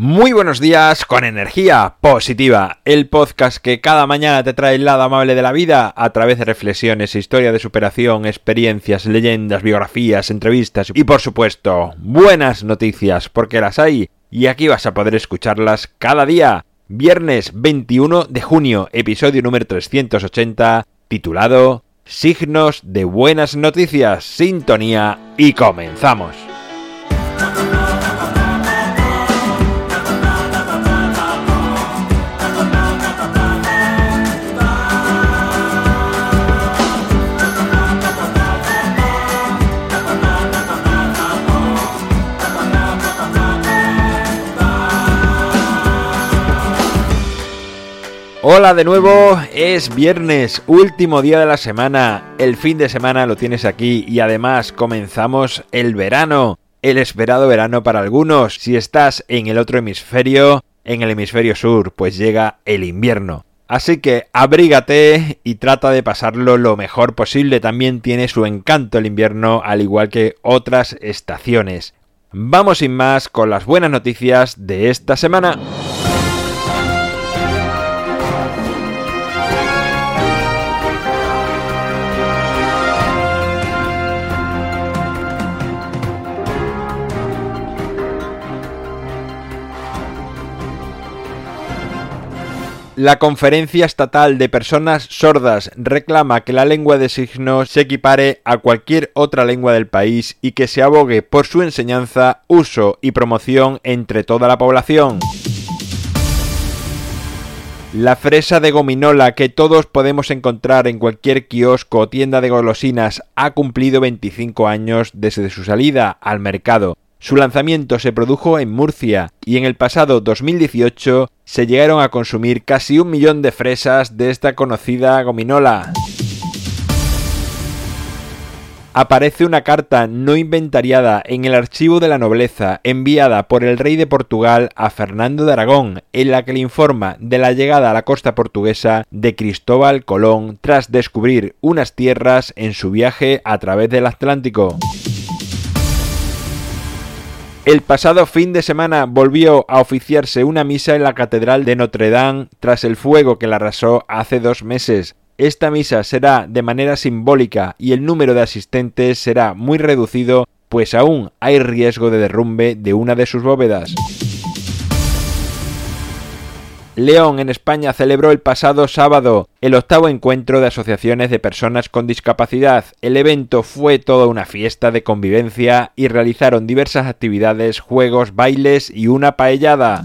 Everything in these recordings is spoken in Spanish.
Muy buenos días con energía positiva, el podcast que cada mañana te trae el lado amable de la vida a través de reflexiones, historia de superación, experiencias, leyendas, biografías, entrevistas y por supuesto buenas noticias porque las hay y aquí vas a poder escucharlas cada día. Viernes 21 de junio, episodio número 380, titulado Signos de buenas noticias, sintonía y comenzamos. Hola de nuevo, es viernes, último día de la semana, el fin de semana lo tienes aquí y además comenzamos el verano, el esperado verano para algunos, si estás en el otro hemisferio, en el hemisferio sur, pues llega el invierno. Así que abrígate y trata de pasarlo lo mejor posible, también tiene su encanto el invierno al igual que otras estaciones. Vamos sin más con las buenas noticias de esta semana. La Conferencia Estatal de Personas Sordas reclama que la lengua de signos se equipare a cualquier otra lengua del país y que se abogue por su enseñanza, uso y promoción entre toda la población. La fresa de gominola que todos podemos encontrar en cualquier kiosco o tienda de golosinas ha cumplido 25 años desde su salida al mercado. Su lanzamiento se produjo en Murcia y en el pasado 2018 se llegaron a consumir casi un millón de fresas de esta conocida gominola. Aparece una carta no inventariada en el archivo de la nobleza enviada por el rey de Portugal a Fernando de Aragón, en la que le informa de la llegada a la costa portuguesa de Cristóbal Colón tras descubrir unas tierras en su viaje a través del Atlántico. El pasado fin de semana volvió a oficiarse una misa en la Catedral de Notre Dame tras el fuego que la arrasó hace dos meses. Esta misa será de manera simbólica y el número de asistentes será muy reducido, pues aún hay riesgo de derrumbe de una de sus bóvedas. León, en España, celebró el pasado sábado el octavo encuentro de asociaciones de personas con discapacidad. El evento fue toda una fiesta de convivencia y realizaron diversas actividades, juegos, bailes y una paellada.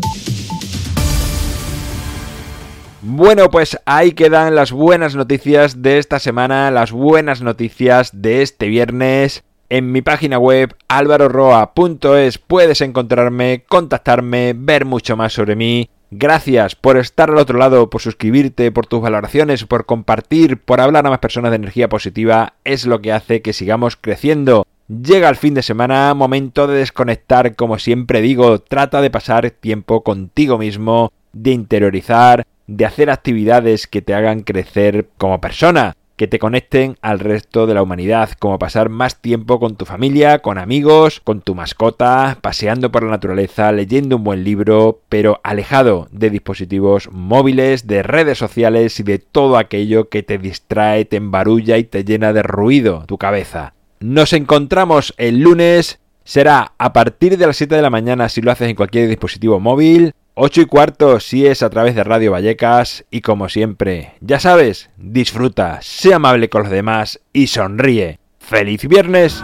Bueno, pues ahí quedan las buenas noticias de esta semana, las buenas noticias de este viernes. En mi página web alvaroroa.es puedes encontrarme, contactarme, ver mucho más sobre mí Gracias por estar al otro lado, por suscribirte, por tus valoraciones, por compartir, por hablar a más personas de energía positiva. Es lo que hace que sigamos creciendo. Llega el fin de semana, momento de desconectar, como siempre digo, trata de pasar tiempo contigo mismo, de interiorizar, de hacer actividades que te hagan crecer como persona que te conecten al resto de la humanidad, como pasar más tiempo con tu familia, con amigos, con tu mascota, paseando por la naturaleza, leyendo un buen libro, pero alejado de dispositivos móviles, de redes sociales y de todo aquello que te distrae, te embarulla y te llena de ruido tu cabeza. Nos encontramos el lunes, será a partir de las 7 de la mañana si lo haces en cualquier dispositivo móvil, 8 y cuarto si es a través de Radio Vallecas y como siempre, ya sabes, disfruta, sea amable con los demás y sonríe. ¡Feliz viernes!